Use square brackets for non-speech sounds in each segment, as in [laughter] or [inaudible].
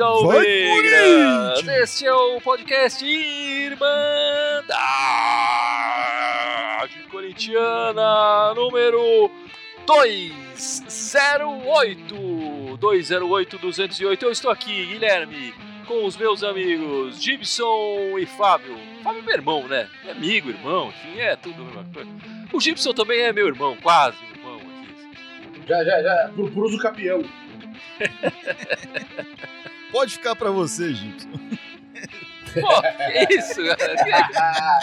Almeiras! Este é o podcast Irmandade Corintiana número 208 208 208 Eu estou aqui, Guilherme, com os meus amigos Gibson e Fábio. Fábio é meu irmão, né? É amigo, irmão, enfim, é tudo a mesma coisa. O Gibson também é meu irmão, quase irmão aqui. Já, já, já. Purpuroso campeão. [laughs] Pode ficar pra você, Gibson. [laughs] Pô, que isso, cara?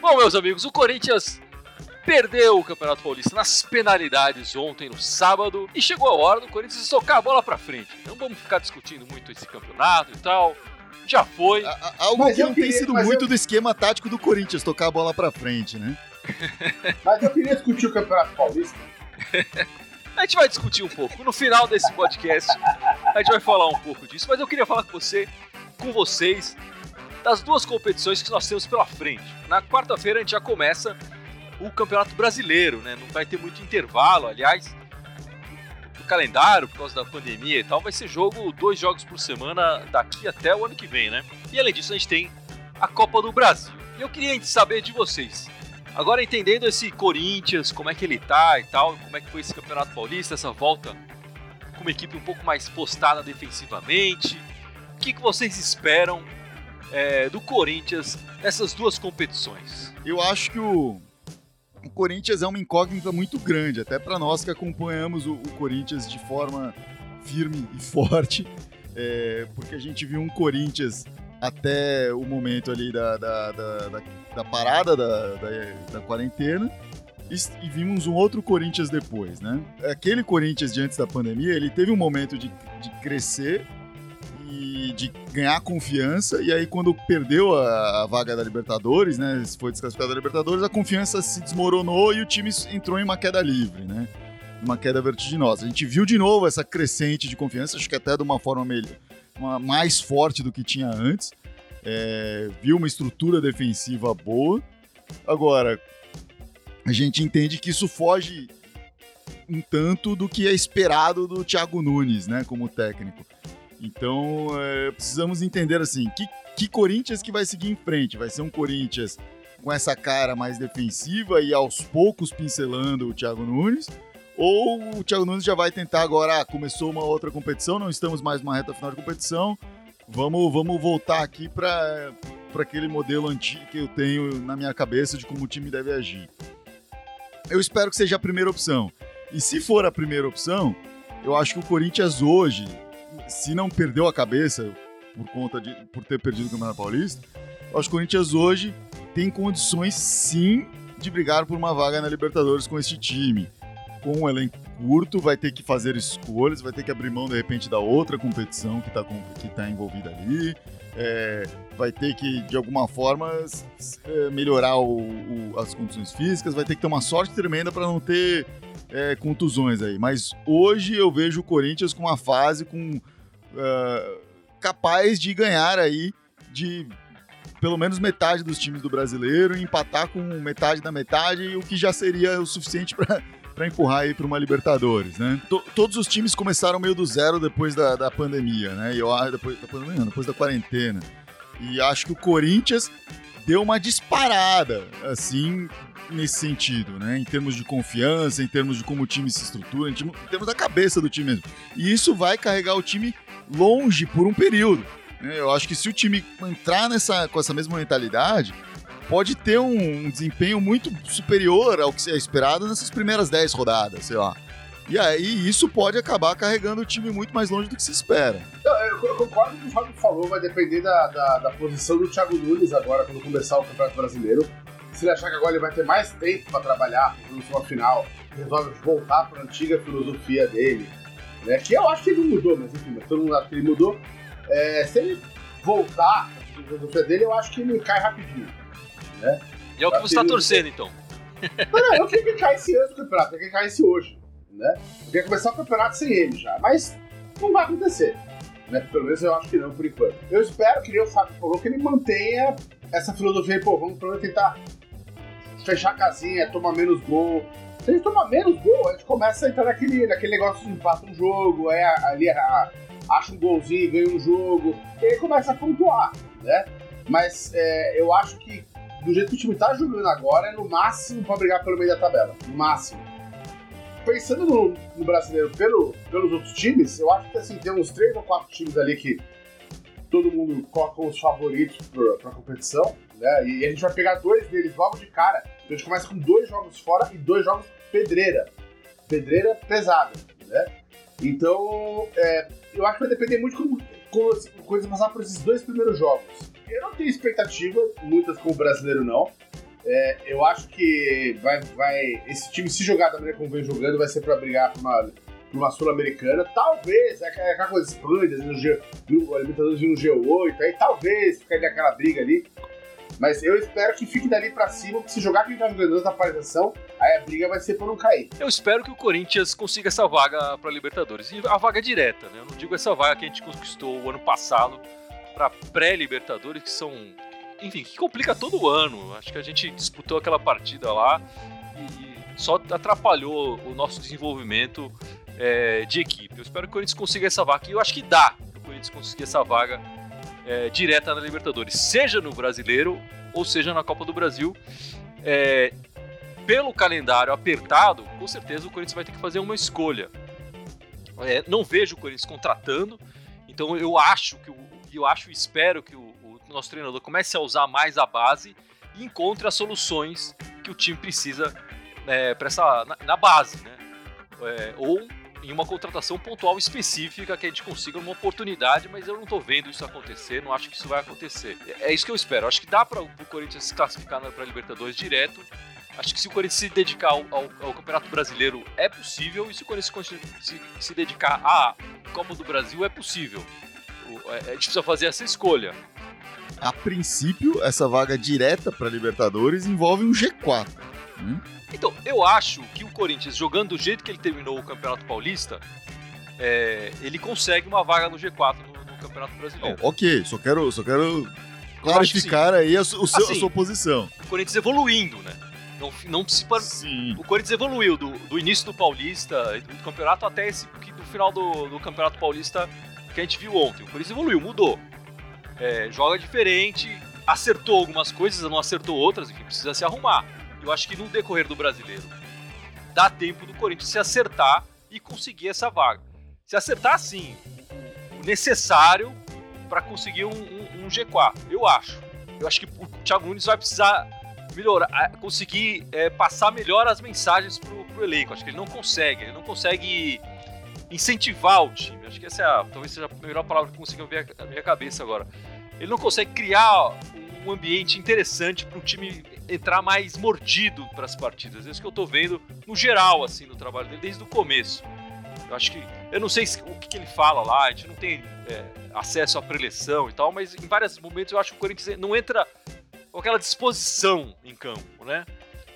Bom, meus amigos, o Corinthians perdeu o Campeonato Paulista nas penalidades ontem, no sábado, e chegou a hora do Corinthians tocar a bola pra frente. Não vamos ficar discutindo muito esse campeonato e tal. Já foi. A- a- Algo Mas que não queria- tem sido muito eu- do esquema tático do Corinthians, tocar a bola pra frente, né? [laughs] Mas eu queria discutir o Campeonato Paulista. A gente vai discutir um pouco. No final desse podcast, a gente vai falar um pouco disso. Mas eu queria falar com você, com vocês, das duas competições que nós temos pela frente. Na quarta-feira a gente já começa o Campeonato Brasileiro, né? Não vai ter muito intervalo, aliás. No calendário, por causa da pandemia e tal, vai ser jogo, dois jogos por semana daqui até o ano que vem, né? E além disso, a gente tem a Copa do Brasil. E eu queria saber de vocês. Agora entendendo esse Corinthians, como é que ele tá e tal, como é que foi esse Campeonato Paulista, essa volta com uma equipe um pouco mais postada defensivamente. O que, que vocês esperam é, do Corinthians nessas duas competições? Eu acho que o, o Corinthians é uma incógnita muito grande, até pra nós que acompanhamos o, o Corinthians de forma firme e forte, é, porque a gente viu um Corinthians até o momento ali da, da, da, da- da parada da, da, da quarentena e, vimos um outro Corinthians depois, né? Aquele Corinthians de antes da pandemia, ele teve um momento de, de crescer e de ganhar confiança, e aí quando perdeu a, a vaga da Libertadores, né, foi desclassificado da Libertadores, a confiança se desmoronou e o time entrou em uma queda livre, né? Uma queda vertiginosa. A gente viu de novo essa crescente de confiança, acho que até de uma forma melhor, uma, mais forte do que tinha antes. É, viu uma estrutura defensiva boa. Agora, a gente entende que isso foge um tanto do que é esperado do Thiago Nunes, né, como técnico. Então, é, precisamos entender assim, que, que Corinthians que vai seguir em frente? Vai ser um Corinthians com essa cara mais defensiva e aos poucos pincelando o Thiago Nunes? Ou o Thiago Nunes já vai tentar agora, ah, começou uma outra competição, não estamos mais numa reta final de competição, vamos, vamos voltar aqui para aquele modelo antigo que eu tenho na minha cabeça de como o time deve agir. Eu espero que seja a primeira opção. E se for a primeira opção, eu acho que o Corinthians hoje, se não perdeu a cabeça por conta de por ter perdido o Campeonato Paulista, eu acho que o Corinthians hoje tem condições sim de brigar por uma vaga na Libertadores com esse time. Com um elenco curto, vai ter que fazer escolhas, vai ter que abrir mão de repente da outra competição que está que tá envolvida ali. É, vai ter que, de alguma forma, é, melhorar o- o- as condições físicas, vai ter que ter uma sorte tremenda para não ter é, contusões aí. Mas hoje eu vejo o Corinthians com uma fase com ah, capaz de ganhar aí de pelo menos metade dos times do brasileiro e empatar com metade da metade, o que já seria o suficiente para para empurrar aí para uma Libertadores, né? To- todos os times começaram meio do zero depois da, da pandemia, né? E eu acho depois da pandemia, depois da quarentena. E acho que o Corinthians deu uma disparada, assim, nesse sentido, né? Em termos de confiança, em termos de como o time se estrutura, em termos da cabeça do time mesmo. E isso vai carregar o time longe por um período. né? Eu acho que se o time entrar nessa, com essa mesma mentalidade, pode ter um, desempenho muito superior ao que é esperado nessas primeiras 10 rodadas, sei lá. E aí isso pode acabar carregando o time muito mais longe do que se espera. Eu, eu- concordo com o que o Fábio falou, vai depender da, da, da posição do Thiago Nunes agora, quando começar o Campeonato Brasileiro. Se ele achar que agora ele vai ter mais tempo para trabalhar, para uma final, resolve voltar para a antiga filosofia dele, né? Que eu acho que ele não mudou, mas enfim, mas todo mundo acha que ele mudou. É, se ele voltar para a filosofia dele, eu acho que ele cai rapidinho. E é o que você está torcendo, então. [laughs] Não, não, eu queria que ele caísse antes do campeonato, eu queria que ele caísse hoje, né? Eu queria começar o campeonato sem ele já, mas não vai acontecer. Né? Pelo menos eu acho que não, por enquanto. Eu espero, que nem o Fábio falou, que ele mantenha essa filosofia aí, pô, vamos pelo menos tentar fechar a casinha, tomar menos gol, Se a gente tomar menos gol, a gente começa a entrar naquele, naquele negócio de empata um jogo, aí ali a, acha um golzinho, ganha um jogo, e aí começa a pontuar, né? Mas é, eu acho que do jeito que o time tá jogando agora, é no máximo pra brigar pelo meio da tabela. No máximo. Pensando no, no brasileiro pelo, pelos outros times, eu acho que assim, tem uns três ou quatro times ali que todo mundo coloca os favoritos pra, pra competição, né? E a gente vai pegar dois deles logo de cara. Então a gente começa com dois jogos fora e dois jogos pedreira. Pedreira pesada, né? Então, é, eu acho que vai depender muito como, como coisa passar por esses dois primeiros jogos. Eu não tenho expectativa, muitas como brasileiro não. É, eu acho que vai, vai, esse time, se jogar da maneira como vem jogando, vai ser para brigar por uma, uma Sul-Americana. Talvez, é aquela coisa esplêndida, no G, no, Libertadores no G8, aí talvez ficaria aquela briga ali. Mas eu espero que fique dali para cima, porque se jogar quem tá jogando na paralisação, aí a briga vai ser por não cair. Eu espero que o Corinthians consiga essa vaga para Libertadores. E a vaga direta, né? Eu não digo essa vaga que a gente conquistou o ano passado para pré-Libertadores, que são. Enfim, que complica todo o ano. Acho que a gente disputou aquela partida lá e, só atrapalhou o nosso desenvolvimento é, de equipe. Eu espero que o Corinthians consiga essa vaga. E eu acho que dá que o Corinthians conseguir essa vaga é, direta na Libertadores, seja no Brasileiro ou seja na Copa do Brasil. É, pelo calendário apertado, com certeza o Corinthians vai ter que fazer uma escolha. É, não vejo o Corinthians contratando, então eu acho que eu acho e espero que o, o, nosso treinador comece a usar mais a base e encontre as soluções que o time precisa é, para essa na, na, base, né? É, ou em uma contratação pontual específica que a gente consiga uma oportunidade, mas eu não estou vendo isso acontecer, não acho que isso vai acontecer. É, é isso que eu espero. Acho que dá para o Corinthians se classificar para a Libertadores direto. Acho que se o Corinthians se dedicar ao, ao, ao, Campeonato Brasileiro é possível, e se o Corinthians se, se dedicar à Copa do Brasil é possível. A gente precisa fazer essa escolha. A princípio, essa vaga direta para Libertadores envolve um G4. Hum? Então, eu acho que o Corinthians, jogando do jeito que ele terminou o Campeonato Paulista, é, ele consegue uma vaga no G4 no, no Campeonato Brasileiro. Oh, ok, só quero, só quero clarificar aí a, seu, assim, a sua posição. O Corinthians evoluindo, né? Não, não se Sim. O Corinthians evoluiu do, do início do Paulista, do, do campeonato até esse do final do, do Campeonato Paulista que a gente viu ontem. O Corinthians evoluiu, mudou. É, joga diferente, acertou algumas coisas, não acertou outras, enfim, precisa se arrumar eu acho que no decorrer do brasileiro dá tempo do Corinthians se acertar e conseguir essa vaga. Se acertar, sim, o necessário para conseguir um, um, um, G4, eu acho. Eu acho que o Thiago Nunes vai precisar melhorar, conseguir é, passar melhor as mensagens pro, pro elenco. Acho que ele não consegue, ele não consegue incentivar o time. Acho que essa é a, talvez seja a melhor palavra que eu consigo ver na minha cabeça agora. Ele não consegue criar um ambiente interessante para o time entrar mais mordido para as partidas. É isso que eu estou vendo no geral, assim, no trabalho dele, desde o começo. Eu acho que. Eu não sei se, o que, que, ele fala lá, a gente não tem é, acesso à preleção e tal, mas em vários momentos eu acho que o Corinthians não entra com aquela disposição em campo, né?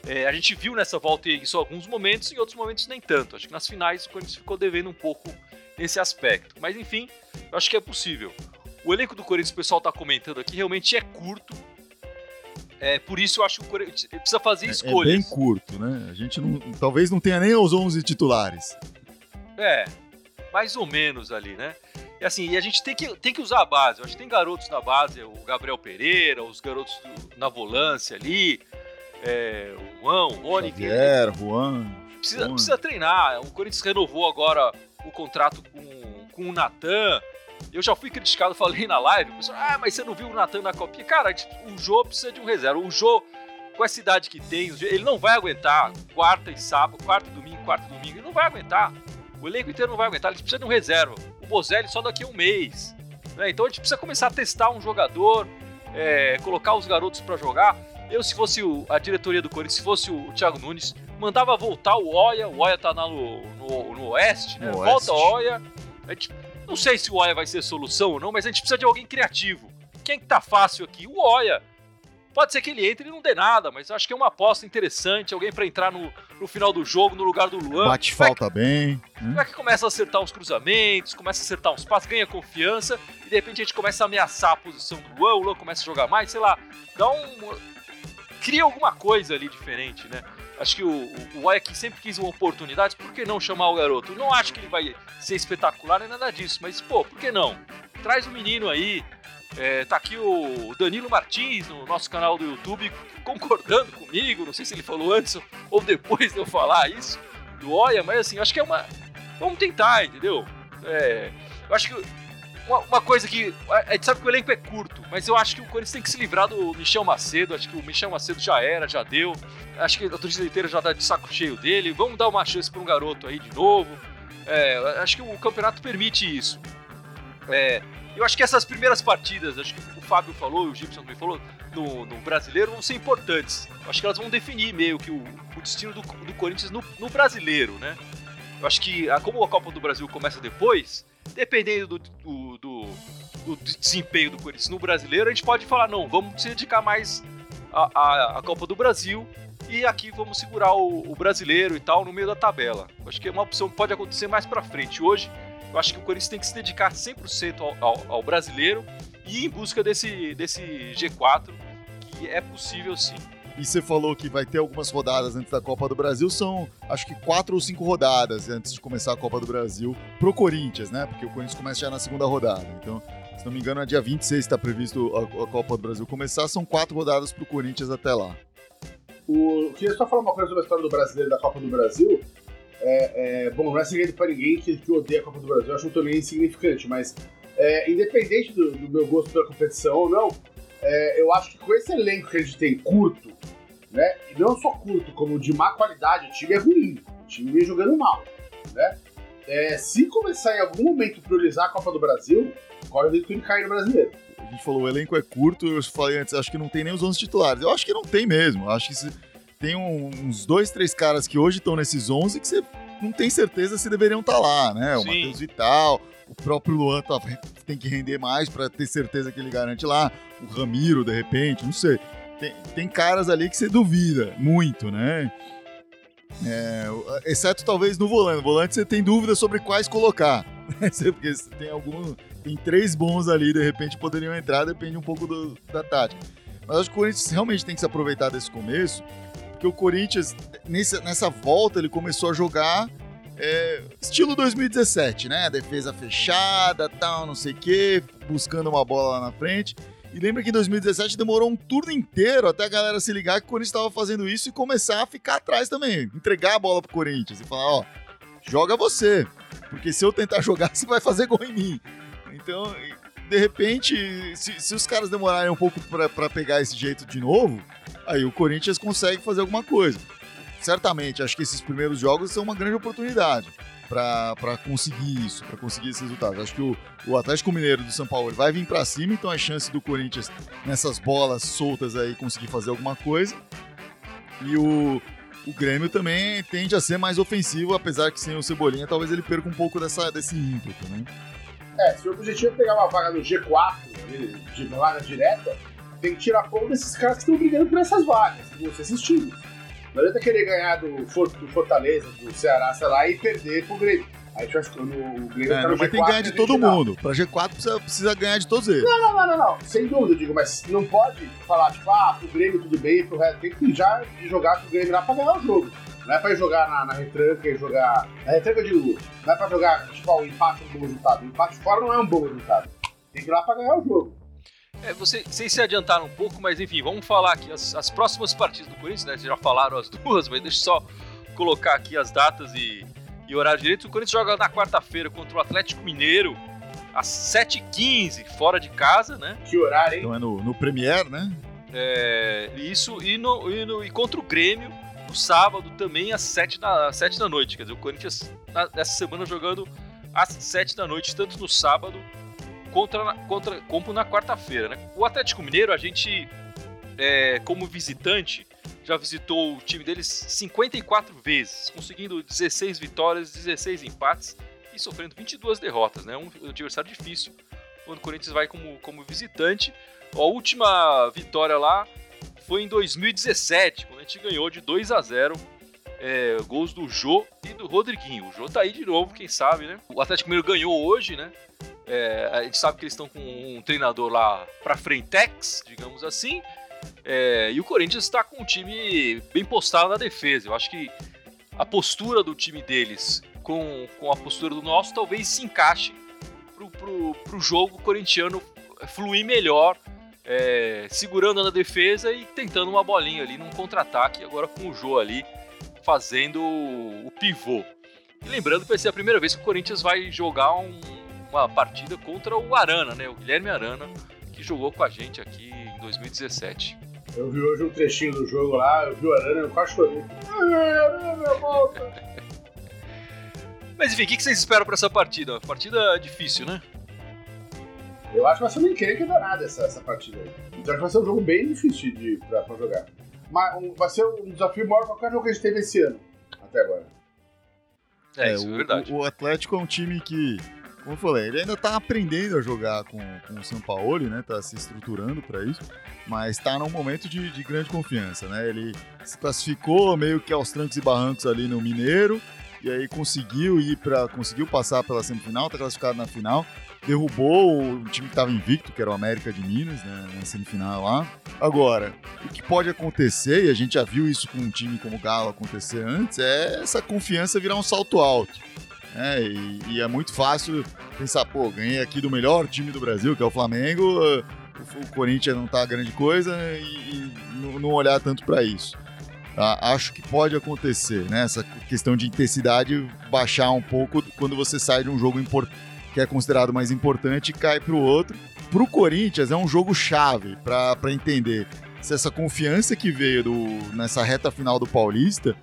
É, a gente viu nessa volta isso em alguns momentos, em outros momentos nem tanto. Acho que nas finais o Corinthians ficou devendo um pouco nesse aspecto. Mas enfim, eu acho que é possível. O elenco do Corinthians, o pessoal está comentando aqui, realmente é curto. É, por isso eu acho que o Corinthians precisa fazer escolhas. É, é bem curto, né? A gente não, talvez não tenha nem os 11 titulares. É, mais ou menos ali, né? E assim, e a gente tem que, tem que usar a base. Eu acho que tem garotos na base, o Gabriel Pereira, os garotos do, na volância ali, é, o Juan, o Rony. Xavier, Juan. Precisa, Juan. precisa treinar. O Corinthians renovou agora o contrato com, com o Natan. Eu já fui criticado, [laughs] falei na live, pessoal, ah, mas você não viu o Natan na copinha? Cara, o Jô precisa de um reserva. O Jô, com essa idade que tem, ele não vai aguentar quarta e sábado, quarta e domingo, quarta e domingo, ele não vai aguentar. O elenco inteiro não vai aguentar, ele precisa de um reserva. O Bozelli só daqui a um mês. Né? Então a gente precisa começar a testar um jogador, é, colocar os garotos para jogar. Eu, se fosse o, a diretoria do Corinthians, se fosse o, Thiago Nunes, mandava voltar o Oia. O Oia tá no, no, no Oeste, né? No Volta o Oia. A gente não sei se o Oia vai ser solução ou não, mas a gente precisa de alguém criativo. Quem que tá fácil aqui? O Oia. Pode ser que ele entre e não dê nada, mas acho que é uma aposta interessante. Alguém para entrar no, no final do jogo, no lugar do Luan. Bate falta que, bem. Como é que começa a acertar uns cruzamentos, começa a acertar uns passos, ganha confiança, e de repente a gente começa a ameaçar a posição do Luan, o Luan começa a jogar mais, sei lá, dá um. Cria alguma coisa ali diferente, né? Acho que o, o sempre quis uma oportunidade, por que não chamar o garoto? Não acho que ele vai ser espetacular nem nada disso, mas pô, por que não? Traz o menino aí. É, tá aqui o Danilo Martins no nosso canal do YouTube concordando comigo. Não sei se ele falou antes ou depois de eu falar isso do Oia, mas assim, acho que é uma. Vamos tentar, entendeu? É, eu acho que uma, uma, coisa que. A gente sabe que o elenco é curto, mas eu acho que o Corinthians tem que se livrar do Michel Macedo. Acho que o Michel Macedo já era, já deu. Acho que a torcida inteira já tá de saco cheio dele. Vamos dar uma chance para um garoto aí de novo. É, acho que o campeonato permite isso. É, eu acho que essas primeiras partidas, acho que o Fábio falou, o Gibson também falou, no, no brasileiro vão ser importantes. Eu acho que elas vão definir meio que o, o destino do, do Corinthians no, no brasileiro, né? Eu acho que, como a Copa do Brasil começa depois, dependendo do, do, do, do, desempenho do Corinthians no brasileiro, a gente pode falar, não, vamos se dedicar mais à, à, à Copa do Brasil e aqui vamos segurar o, o, brasileiro e tal no meio da tabela. Acho que é uma opção que pode acontecer mais pra frente. Hoje, eu acho que o Corinthians tem que se dedicar 100% ao, ao, ao brasileiro e ir em busca desse, desse G4, que é possível sim. E você falou que vai ter algumas rodadas antes da Copa do Brasil, são acho que quatro ou cinco rodadas antes de começar a Copa do Brasil pro Corinthians, né? Porque o Corinthians começa já na segunda rodada. Então, se não me engano, é dia 26 está previsto a, Copa do Brasil começar, são quatro rodadas pro Corinthians até lá. O, eu queria só falar uma coisa sobre a história do brasileiro da Copa do Brasil. É, é, bom, não é segredo para ninguém que, que odeia a Copa do Brasil, eu acho um torneio insignificante, mas é, independente do, do, meu gosto pela competição ou não, é, eu acho que com esse elenco que a gente tem curto, né? E não só curto, como de má qualidade, o time é ruim. O time vem jogando mal, né? É, se começar em algum momento a priorizar a Copa do Brasil, corre o risco de cair no brasileiro. A gente falou, o elenco é curto, eu falei antes, acho que não tem nem os 11 titulares. Eu acho que não tem mesmo. Acho que se, tem um, uns dois, três caras que hoje estão nesses 11 que você não tem certeza se deveriam estar tá lá, né? O Matheus Vital, o próprio Luan tá, tem que render mais para ter certeza que ele garante lá. O Ramiro, de repente, não sei tem, tem caras ali que você duvida muito, né? É, exceto talvez no volante. No volante você tem dúvida sobre quais colocar. [laughs] Porque tem algum. Tem três bons ali, de repente poderiam entrar, depende um pouco do, da tática. Mas acho que o Corinthians realmente tem que se aproveitar desse começo, porque o Corinthians, nessa, nessa volta, ele começou a jogar é, estilo 2017, né? Defesa fechada, tal, não sei o quê, buscando uma bola lá na frente. E lembra que em 2017 demorou um turno inteiro até a galera se ligar que o Corinthians estava fazendo isso e começar a ficar atrás também. Entregar a bola pro Corinthians e falar, ó, joga você. Porque se eu tentar [laughs] jogar, você vai fazer gol em mim. Então, de repente, se, se os caras demorarem um pouco para pegar esse jeito de novo, aí o Corinthians consegue fazer alguma coisa. Certamente, acho que esses primeiros jogos são uma grande oportunidade para conseguir isso, para conseguir esses resultados. Acho que o, o Atlético Mineiro do São Paulo vai vir para cima, então a chance do Corinthians nessas bolas soltas aí conseguir fazer alguma coisa. E o, o Grêmio também tende a ser mais ofensivo, apesar que sem o Cebolinha talvez ele perca um pouco dessa, desse ímpeto, né? É, se o objetivo é pegar uma vaga no G4, de vaga direta, tem que tirar ponto desses caras que estão brigando por essas vagas, esses times. Não adianta querer ganhar do, Fortaleza, do Ceará, sei lá, e perder pro Grêmio. Aí a gente vai ficando. O Grêmio é, tá no G4. Tem que ganhar de todo mundo. Pra G4 precisa, precisa ganhar de todos eles. Não, não, não, não, não. Sem dúvida, eu digo, mas não pode falar, tipo, ah, pro Grêmio tudo bem, pro resto. Tem que já jogar com o Grêmio lá pra ganhar o jogo. Não é pra jogar na, na retranca e jogar. Na retranca de lua. Não é pra jogar, tipo, o empate é um bom resultado. O empate fora não é um bom resultado. Tem que ir lá pra ganhar o jogo. É, você, vocês se adiantaram um pouco, mas enfim, vamos falar aqui as, as próximas partidas do Corinthians, né? Vocês já falaram as [laughs] duas, mas deixa eu só colocar aqui as datas e, e horário direito. O Corinthians joga na quarta-feira contra o Atlético Mineiro, às 7h15, fora de casa, né? Que horário, hein? Então é no, no Premier, né? É, isso, e, no, e, no, e contra o Grêmio, no sábado também, às 7 da, às 7 da noite. Quer dizer, o Corinthians, na, essa semana, jogando às 7 da noite, tanto no sábado contra, contra como na quarta-feira, né? O Atlético Mineiro, a gente, é, como visitante, já visitou o time deles 54 vezes, conseguindo 16 vitórias, 16 empates e sofrendo 22 derrotas, né? Um adversário difícil quando o Corinthians vai como, como visitante. A última vitória lá foi em 2017, quando a gente ganhou de 2 a 0 é, gols do Jô e do Rodriguinho. O Jô tá aí de novo, quem sabe, né? O Atlético Mineiro ganhou hoje, né? É, a gente sabe que eles estão com um treinador lá para frentex, digamos assim. É, e o Corinthians está com um time bem postado na defesa. Eu acho que a postura do time deles com, com a postura do nosso talvez se encaixe pro, pro, pro jogo corintiano fluir melhor, é, segurando na defesa e tentando uma bolinha ali num contra-ataque, agora com o Jô ali fazendo o pivô. E lembrando que vai ser a primeira vez que o Corinthians vai jogar um, uma partida contra o Arana, né? O Guilherme Arana, que jogou com a gente aqui em 2017. Eu vi hoje um trechinho do jogo lá, eu vi o Arana, eu quase chorei. Arana, [laughs] volta! Mas enfim, o que vocês esperam para essa partida? Partida difícil, né? Eu acho que vai ser uma encrenca danada essa, essa partida aí. Então acho que vai ser um jogo bem difícil de, pra, pra jogar. Mas um, vai ser um desafio maior que qualquer jogo que a gente teve esse ano, até agora. É, é isso o, é verdade. O, o Atlético é um time que como eu falei, ele ainda tá aprendendo a jogar com, com o São Paulo, né? Tá se estruturando para isso, mas tá num momento de, de, grande confiança, né? Ele se classificou meio que aos trancos e barrancos ali no Mineiro, e aí conseguiu ir para conseguiu passar pela semifinal, tá classificado na final, derrubou o time que estava invicto, que era o América de Minas, né, na semifinal lá. Agora, o que pode acontecer, e a gente já viu isso com um time como o Galo acontecer antes, é essa confiança virar um salto alto. É, e, e, é muito fácil pensar, pô, ganhei aqui do melhor time do Brasil, que é o Flamengo, o, o Corinthians não tá grande coisa e, e não olhar tanto para isso. Tá? Acho que pode acontecer, né? Essa questão de intensidade baixar um pouco quando você sai de um jogo que é considerado mais importante e cai para o outro. Para o Corinthians é um jogo chave para entender se essa confiança que veio do, nessa reta final do Paulista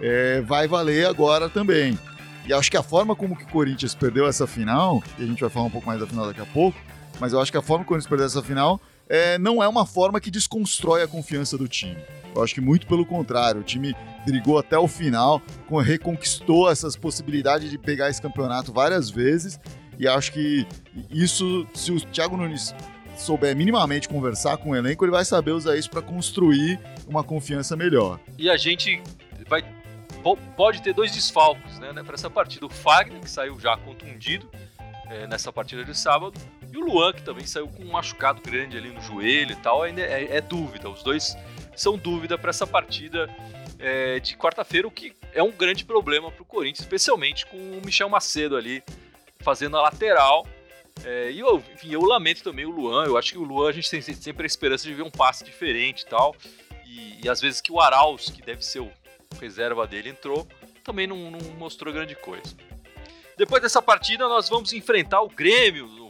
é, vai valer agora também. E acho que a forma como que o Corinthians perdeu essa final, e a gente vai falar um pouco mais da final daqui a pouco, mas eu acho que a forma como o Corinthians perdeu essa final é, não é uma forma que desconstrói a confiança do time. Eu acho que muito pelo contrário, o time brigou até o final, reconquistou essas possibilidades de pegar esse campeonato várias vezes, e acho que isso, se o Thiago Nunes souber minimamente conversar com o elenco, ele vai saber usar isso para construir uma confiança melhor. E a gente vai pode ter dois desfalques né, né para essa partida. O Fagner, que saiu já contundido é, nessa partida de sábado, e o Luan, que também saiu com um machucado grande ali no joelho e tal. Ainda é, é dúvida. Os dois são dúvida para essa partida é, de quarta-feira, o que é um grande problema para o Corinthians, especialmente com o Michel Macedo ali fazendo a lateral. É, e eu, enfim, eu lamento também o Luan. Eu acho que o Luan a gente tem sempre a esperança de ver um passe diferente e tal. E, e às vezes que o Arauz, que deve ser o reserva dele entrou, também não, não mostrou grande coisa. Depois dessa partida, nós vamos enfrentar o Grêmio no,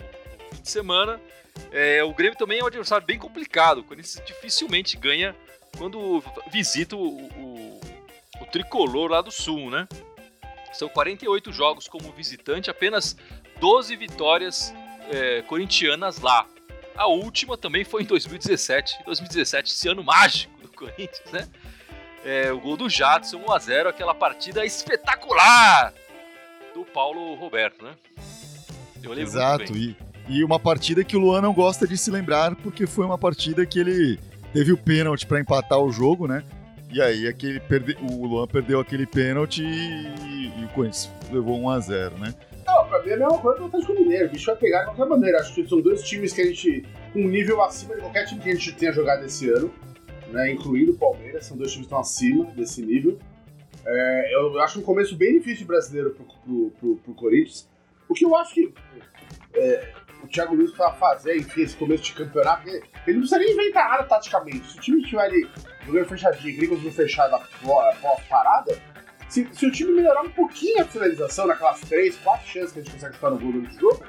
fim de semana. É, o Grêmio também é um adversário bem complicado. O Corinthians dificilmente ganha quando visita o, o, o, tricolor lá do Sul, né? São 48 jogos como visitante, apenas 12 vitórias é, corintianas lá. A última também foi em 2017. 2017, esse ano mágico do [laughs] Corinthians, né? é, o gol do Jadson 1x0, aquela partida espetacular do Paulo Roberto, né? Eu lembro Exato, e, e uma partida que o Luan não gosta de se lembrar, porque foi uma partida que ele teve o pênalti para empatar o jogo, né? E aí aquele perde... o Luan perdeu aquele pênalti e, e o Corinthians levou 1x0, né? Não, pra mim é a mesma coisa do Atlético Mineiro. O bicho vai pegar de qualquer maneira. Acho que são dois times que a gente. com um nível acima de qualquer time que a gente tenha jogado esse ano né, incluindo o Palmeiras, são dois times que estão acima desse nível. É, eu acho um começo bem difícil brasileiro pro, pro, pro, pro Corinthians. O que eu acho que é, o Thiago Luiz para fazer, enfim, esse começo de campeonato, ele não precisa nem inventar nada taticamente. Se o time estiver ali jogando fechadinho, gringos no fechado pós-parada, se, se, o time melhorar um pouquinho a finalização, naquelas três, quatro chances que a gente consegue ficar no gol durante o jogo,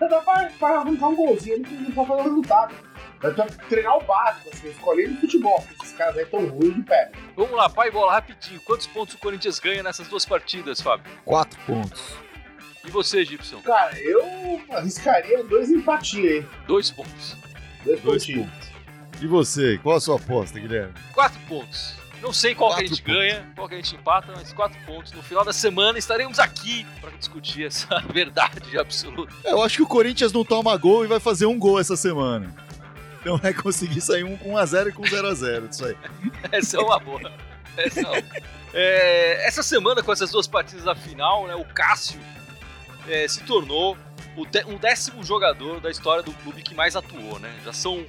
já dá pra, pra arrancar um golzinho ali que não pode fazer o resultado. Que treinar o básico, assim, escolher no futebol, porque esses caras aí tão ruins de pé. Vamos lá, pai bola, rapidinho. Quantos pontos o Corinthians ganha nessas duas partidas, Fábio? Quatro pontos. E você, Gibson? Cara, eu arriscaria dois empatinhos aí. Dois pontos. Dois, dois pontos. E você, qual a sua aposta, Guilherme? Quatro pontos. Não sei qual que a gente pontos. ganha, qual que a gente empata, mas quatro pontos. No final da semana estaremos aqui para discutir essa [laughs] verdade absoluta. É, eu acho que o Corinthians não toma gol e vai fazer um gol essa semana. Então vai conseguir sair um com 1x0 e com 0x0 disso aí. [laughs] Essa é uma boa. Essa, é uma... É, essa semana, com essas duas partidas da final, né, o Cássio é, se tornou o um décimo jogador da história do clube que mais atuou. Né? Já são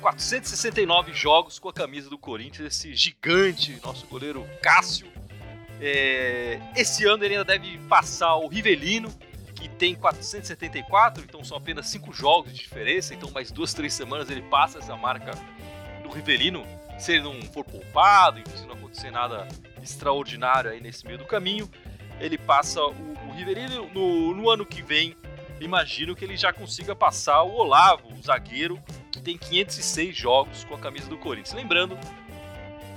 469 jogos com a camisa do Corinthians, esse gigante, nosso goleiro Cássio. É, esse ano ele ainda deve passar o Rivelino, que tem 474, então são apenas 5 jogos de diferença, então mais duas, três semanas ele passa essa marca do Rivelino, se ele não for poupado, se não acontecer nada extraordinário aí nesse meio do caminho, ele passa o, o Rivelino no, no ano que vem, imagino que ele já consiga passar o Olavo, o zagueiro, que tem 506 jogos com a camisa do Corinthians. Lembrando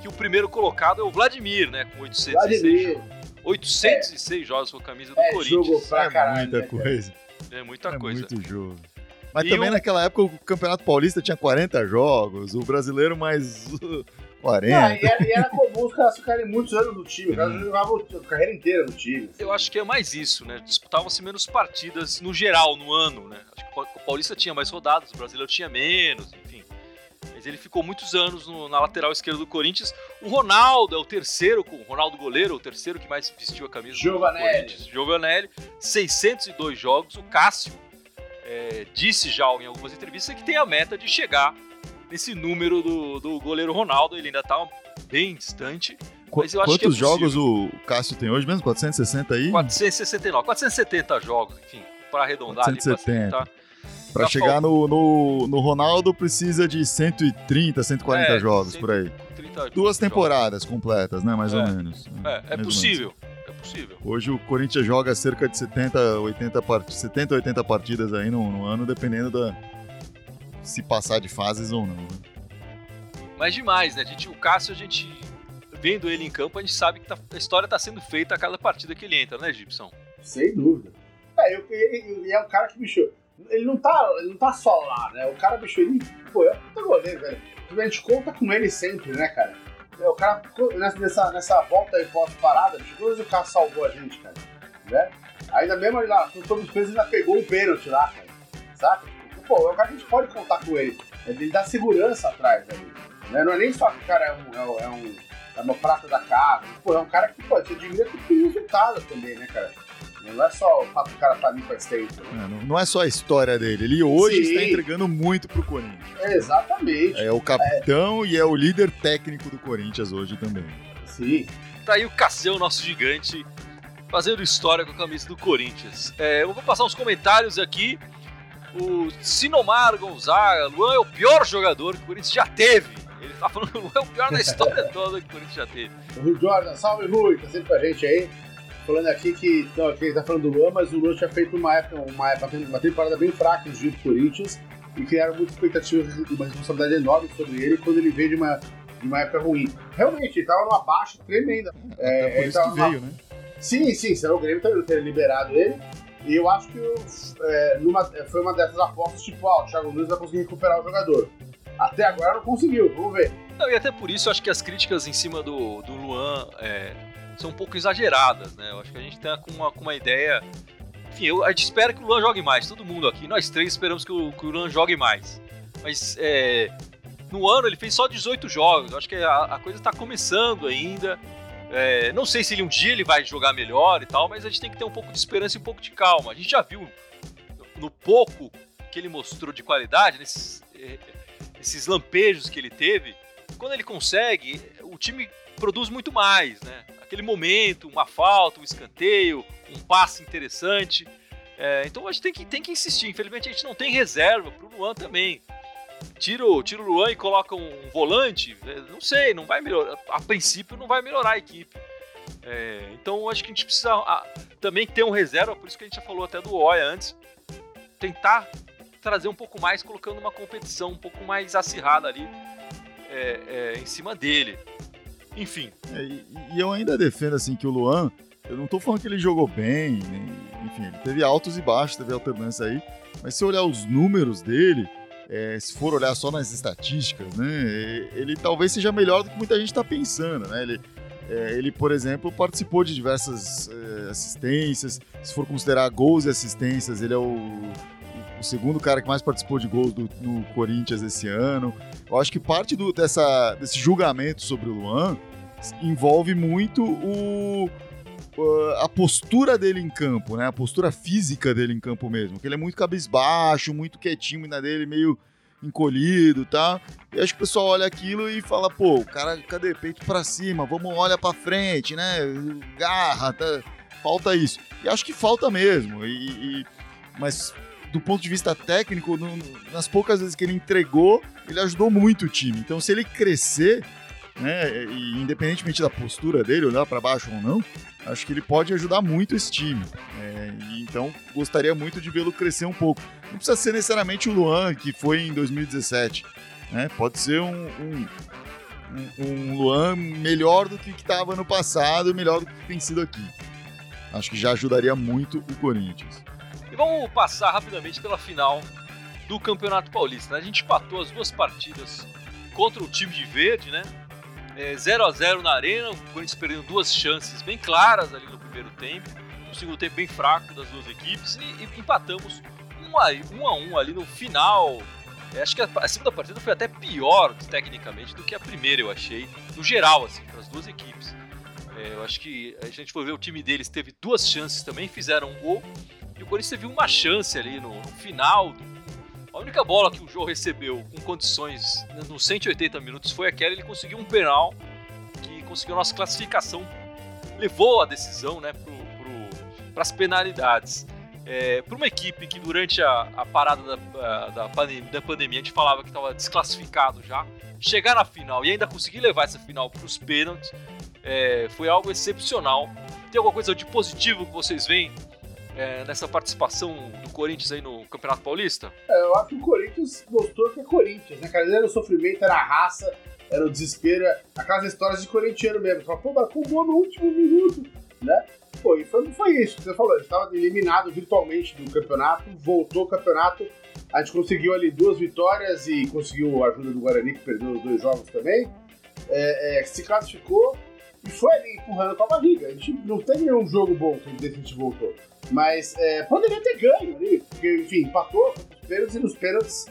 que o primeiro colocado é o Vladimir, né, com 806 Vladimir. jogos. 806 jogos com a camisa do É, Corinthians. jogo pra é caralho. muita né, coisa. É muita é coisa. muito jogo. Mas E também o- naquela época o Campeonato Paulista tinha 40 jogos, o brasileiro mais [laughs] 40. Ah, e, era, e era comum os caras ficarem muitos anos no time. Os caras jogavam a carreira inteira no time. assim. Eu acho que é mais isso, né? Disputavam-se menos partidas no geral, no ano, né? Acho que o Paulista tinha mais rodadas, o Brasileiro tinha menos, enfim. Mas ele ficou muitos anos no- na lateral esquerda do Corinthians. O Ronaldo é o terceiro, o Ronaldo goleiro, o terceiro que mais vestiu a camisa Giovanelli. do Corinthians. Giovanelli. 602 jogos. O Cássio é, disse já em algumas entrevistas que tem a meta de chegar nesse número do, do goleiro Ronaldo. Ele ainda tá bem distante. Qu- é Quantos jogos possível. o Cássio tem hoje mesmo? 460 aí? 469, 470 jogos, enfim, para arredondar ali, 470. pra Pra Tá chegar no, no, no Ronaldo precisa de 130, 140 É, jogos 100. por aí. 30 Duas jogos. temporadas completas, né? Mais É. ou menos. É, é possível, é possível. Hoje o Corinthians joga cerca de 70, 80, part... 70 80 partidas aí no, no ano, dependendo da. Se passar de fases ou não. né? Mas demais, né? A gente, o Cássio, a gente vendo ele em campo, a gente sabe que tá- a história tá sendo feita a cada partida que ele entra, né, Gibson? Sem dúvida. É, eu, ele, ele é um cara que, bicho, ele não tá, ele não tá só lá, né? O cara, bicho, ele, pô, é um puta goleiro, velho. A gente conta com ele sempre, né, cara? É, O cara, nessa, nessa, volta aí pós-parada, bicho, quantas vezes o cara salvou a gente, cara? Né? Ainda mesmo ele lá, quando tomamos preso, ainda pegou o pênalti lá, cara. Saca? Pô, é um cara que a gente pode contar com ele. Ele dá segurança atrás ali. Né? Não é nem só que o cara é um. É um, é um é uma prata da casa. Pô, é um cara que pode, você admira que tem resultado também, né, cara? Não é só o fato do cara tá ali faz tempo. Né? É, não, não é só a história dele. Ele hoje Sim. está entregando muito pro Corinthians. É, exatamente. É o capitão e é o líder técnico do Corinthians hoje também. Sim. Tá aí o Casseu, nosso gigante, fazendo história com a camisa do Corinthians. É, eu vou passar uns comentários aqui. O Sinomar Gonzaga, Luan é o pior jogador que o Corinthians já teve. Ele tá falando que o Luan é o pior da história [laughs] toda que o Corinthians já teve. O Rui Jordan, salve Rui, tá sempre com a gente aí. Falando aqui que, não, aqui ele tá falando do Luan, mas o Luan tinha feito uma época, uma, época, uma temporada bem fraca nos dias do Corinthians e criaram muita expectativa e uma responsabilidade enorme sobre ele quando ele veio de uma, de uma época ruim. Realmente, ele tava numa baixa tremenda. É, Até por ele isso tava que numa- veio, né? Sim, sim, senão o Grêmio teria liberado ele. E eu acho que é, numa- foi uma dessas apostas, tipo, ah, o Thiago Nunes vai conseguir recuperar o jogador. Até agora não conseguiu, vamos ver. Não, e até por isso eu acho que as críticas em cima do, do Luan é, são um pouco exageradas, né? Eu acho que a gente tá com uma, com uma ideia. Enfim, eu- a gente espera que o Luan jogue mais, todo mundo aqui. Nós três esperamos que o, que o Luan jogue mais. Mas é, no ano ele fez só 18 jogos. Eu acho que a, a coisa tá começando ainda. É, não sei se ele um dia ele vai jogar melhor e tal, mas a gente tem que ter um pouco de esperança e um pouco de calma. A gente já viu no pouco que ele mostrou de qualidade, nesses, eh, esses lampejos que ele teve, quando ele consegue, o time produz muito mais, né? Aquele momento, uma falta, um escanteio, um passe interessante. É, então a gente tem que, tem que insistir. Infelizmente a gente não tem reserva pro Luan também. Tira o, tira o Luan e coloca um volante, é, não sei, não vai melhorar. A princípio não vai melhorar a equipe. É, então acho que a gente precisa ah, também ter um reserva, por isso que a gente já falou até do Oia antes. Tentar trazer um pouco mais, colocando uma competição um pouco mais acirrada ali é, é, em cima dele. Enfim, É, e, e eu ainda defendo assim que o Luan, eu não tô falando que ele jogou bem, nem- enfim, ele teve altos e baixos, teve alternância aí, mas se olhar os números dele, é, se for olhar só nas estatísticas, né, ele talvez seja melhor do que muita gente está pensando, né? Ele, é, ele, por exemplo, participou de diversas é, assistências. Se for considerar gols e assistências, ele é o, o segundo cara que mais participou de gols do, Corinthians esse ano. Eu acho que parte do- dessa, desse julgamento sobre o Luan envolve muito o- a postura dele em campo, né? A postura física dele em campo mesmo. Que ele é muito cabisbaixo, muito quietinho na dele, meio encolhido tal. E acho que o pessoal olha aquilo e fala, pô, o cara, cadê? Peito pra cima, vamos olhar pra frente, né? Garra, tá, falta isso. E acho que falta mesmo. E, e mas do ponto de vista técnico, no, nas poucas vezes que ele entregou, ele ajudou muito o time. Então, se ele crescer, né, e independentemente da postura dele, olhar para baixo ou não, acho que ele pode ajudar muito esse time. É, então, gostaria muito de vê-lo crescer um pouco. Não precisa ser necessariamente o Luan, que foi em 2017. Né? Pode ser um, um, um, Luan melhor do que estava no passado, melhor do que tem sido aqui. Acho que já ajudaria muito o Corinthians. E vamos passar rapidamente pela final do Campeonato Paulista. Né? A gente empatou as duas partidas contra o time de verde, né? É, 0 a 0 na arena, o Corinthians perdendo duas chances bem claras ali no primeiro tempo, no segundo tempo bem fraco das duas equipes e, e empatamos um a, um a um ali no final. É, acho que a, a segunda partida foi até pior tecnicamente do que a primeira, eu achei, no geral, assim, para as duas equipes. É, eu acho que a gente foi ver o time deles teve duas chances também, fizeram um gol e o Corinthians teve uma chance ali no, no final. A única bola que o João recebeu com condições nos 180 minutos foi aquela. Ele conseguiu um penal que conseguiu nossa classificação. Levou a decisão né, para as penalidades. É, para uma equipe que durante a, a parada da, da, pandemia, da, pandemia, a gente falava que estava desclassificado já, chegar na final e ainda conseguir levar essa final para os pênaltis é, foi algo excepcional. Tem alguma coisa de positivo que vocês veem é, nessa participação do Corinthians aí no Campeonato Paulista? É, eu acho que o Corinthians mostrou que é Corinthians, né, cara? Era o sofrimento, era a raça, era o desespero, aquelas histórias de corintiano mesmo. Fala, pô, marcou gol no último minuto, né? Pô, e foi, foi isso que você falou. A gente estava eliminado virtualmente do campeonato, voltou o campeonato, a gente conseguiu ali duas vitórias e conseguiu a ajuda do Guarani, que perdeu os dois jogos também. É, é, se classificou e foi ali empurrando com a barriga. A gente não teve nenhum jogo bom que a gente voltou. Mas é, poderia ter ganho ali, porque, enfim, empatou nos pênaltis e nos pênaltis.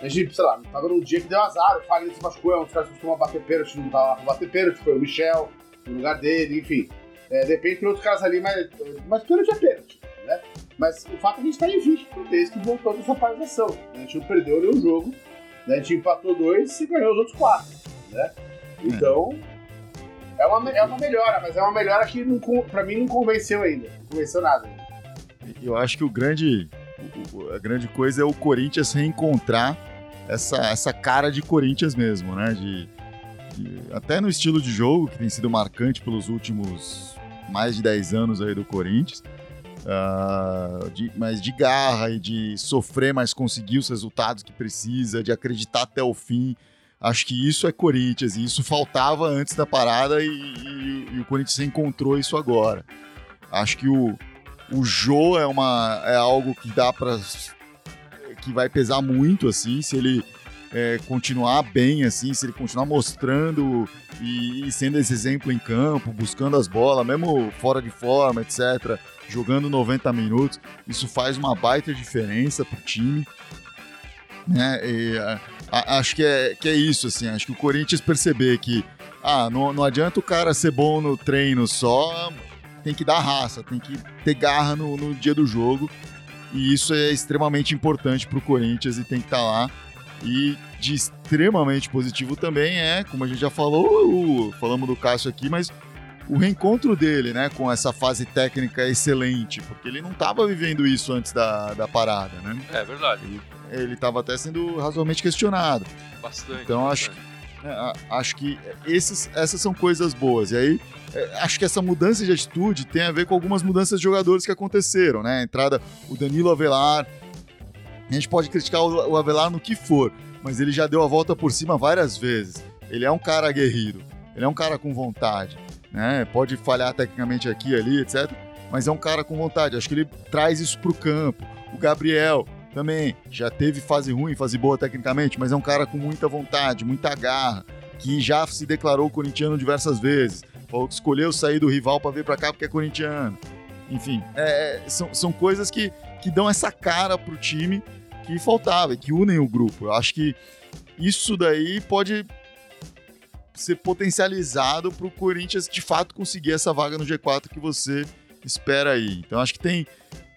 A gente, sei lá, tava num dia que deu azar, o Fagner se machucou, é um dos caras que costuma bater pênalti, não tava lá pra bater pênalti, foi o Michel, no lugar dele, enfim. É, de repente tem outros caras ali, mas, mas pênalti é pênalti, né? Mas o fato é que a gente tá invicto desde que voltou dessa paralisação. Né? A gente não perdeu nenhum jogo, né? a gente empatou dois e ganhou os outros quatro, né? Então, é uma, é uma melhora, mas é uma melhora que não, pra mim não convenceu ainda, não convenceu nada eu acho que o grande, a grande coisa é o Corinthians reencontrar essa, essa cara de Corinthians mesmo, né? De, de, até no estilo de jogo, que tem sido marcante pelos últimos mais de 10 anos aí do Corinthians. Uh, de, mas de garra e de sofrer, mas conseguir os resultados que precisa, de acreditar até o fim. Acho que isso é Corinthians, e isso faltava antes da parada, e, e, e o Corinthians encontrou isso agora. Acho que o, o Jô é, uma, é algo que dá para que vai pesar muito, assim, se ele é, continuar bem, assim, se ele continuar mostrando e, e, sendo esse exemplo em campo, buscando as bolas, mesmo fora de forma, etc., jogando 90 minutos, isso faz uma baita diferença pro time. Né? E, a, a, acho que é, que é isso, assim, acho que o Corinthians perceber que ah, não, não adianta o cara ser bom no treino só, tem que dar raça, tem que ter garra no, no dia do jogo. E isso é extremamente importante para o Corinthians e tem que estar tá lá. E de extremamente positivo também é, como a gente já falou, o, falamos do Cássio aqui, mas o reencontro dele, né, com essa fase técnica excelente, porque ele não estava vivendo isso antes da, da parada, né? É verdade. Ele estava até sendo razoavelmente questionado. Bastante. Então bastante. acho que é, acho que esses, essas são coisas boas. E aí, é, acho que essa mudança de atitude tem a ver com algumas mudanças de jogadores que aconteceram, né? A entrada, o Danilo Avelar. A gente pode criticar o Avelar no que for, mas ele já deu a volta por cima várias vezes. Ele é um cara aguerrido, ele é um cara com vontade, né? Pode falhar tecnicamente aqui ali, etc. Mas é um cara com vontade. Acho que ele traz isso pro campo. O Gabriel, também já teve fase ruim, fase boa tecnicamente, mas é um cara com muita vontade, muita garra, que já se declarou corintiano diversas vezes. Falou que escolheu sair do rival para vir para cá porque é corintiano. Enfim, é, é, são, são coisas que, que dão essa cara pro time que faltava que unem o grupo. Eu acho que isso daí pode ser potencializado para o Corinthians de fato conseguir essa vaga no G4 que você espera aí. Então acho que tem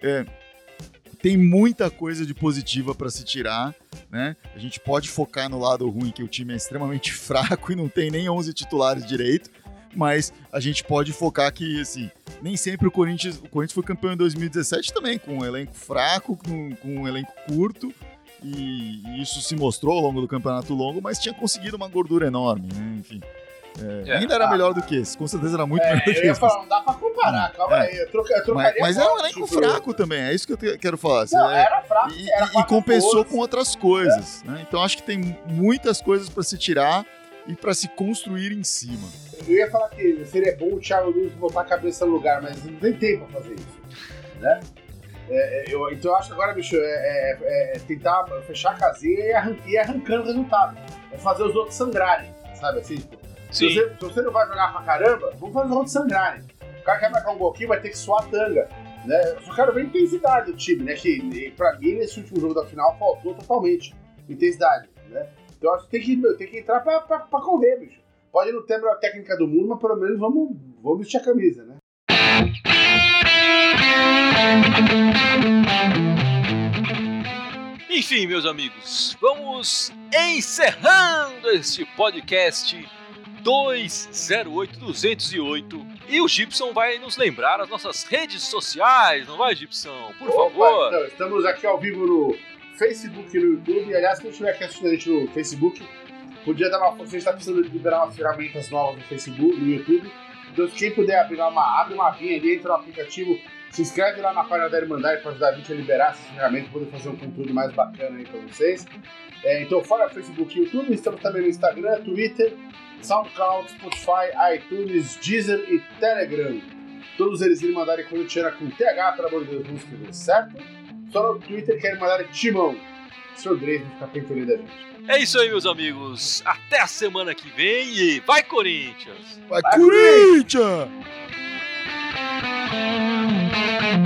é, tem muita coisa de positiva para se tirar, né? A gente pode focar no lado ruim, que o time é extremamente [laughs] fraco e não tem nem 11 titulares direito, mas a gente pode focar que, assim, nem sempre o Corinthians, o Corinthians foi campeão em 2017 também, com um elenco fraco, com, com um elenco curto, e, e, isso se mostrou ao longo do campeonato longo, mas tinha conseguido uma gordura enorme, né? Enfim. É, é, ainda era ah, melhor do que esse, com certeza era muito é, melhor do que esse. não dá pra comparar, calma é. aí. Eu, troca, eu mas, mas era um elenco fraco também, é isso que eu quero falar. Não, era fraco, e, era e compensou com outras coisas. Né? Então acho que tem muitas coisas para se tirar e para se construir em cima. Eu ia falar que seria bom o Thiago Nunes botar a cabeça no lugar, mas não tem tempo pra fazer isso. Né? É, é eu, então eu acho que agora, bicho, é, é, é tentar fechar a casinha e, arran arrancando o resultado. É fazer os outros sangrarem, sabe assim? Tipo, se você, se você, não vai jogar pra caramba, vamos fazer os outros sangrarem. O cara quer marcar um gol aqui, vai ter que suar a tanga. Né? Eu só quero ver intensidade do time, né? Que pra mim, nesse último jogo da final, faltou totalmente intensidade. Né? Então acho que tem que, tem que entrar pra, pra, pra correr, bicho. Pode não ter a melhor técnica do mundo, mas pelo menos vamos, vamos vestir a camisa, né? Enfim, meus amigos, vamos encerrando este podcast 208 208 e o Gibson vai nos lembrar as nossas redes sociais, não vai, Gibson? Por Opa, favor. Então, estamos aqui ao vivo no Facebook e no YouTube. Aliás, quem estiver aqui assistindo a gente no Facebook, podia dar uma força. A gente está precisando liberar umas ferramentas novas no Facebook, no YouTube. Então, quem puder abrir uma, abre uma vinha ali, entra no aplicativo, se inscreve lá na página da Irmandade para ajudar a gente a liberar essas ferramentas e poder fazer um conteúdo mais bacana aí para vocês. É, então, fora Facebook e YouTube, estamos também no Instagram, Twitter, SoundCloud, Spotify, iTunes, Deezer e Telegram. Todos eles Irmandade Corintiana com TH, pelo amor de Deus, vamos escrever, certo? Só no Twitter que é Irmandade Timão. Sr. Drake fica pentelho da gente. É isso aí, meus amigos. Até a semana que vem e vai, Corinthians! Vai, vai Corinthians! Corinthians!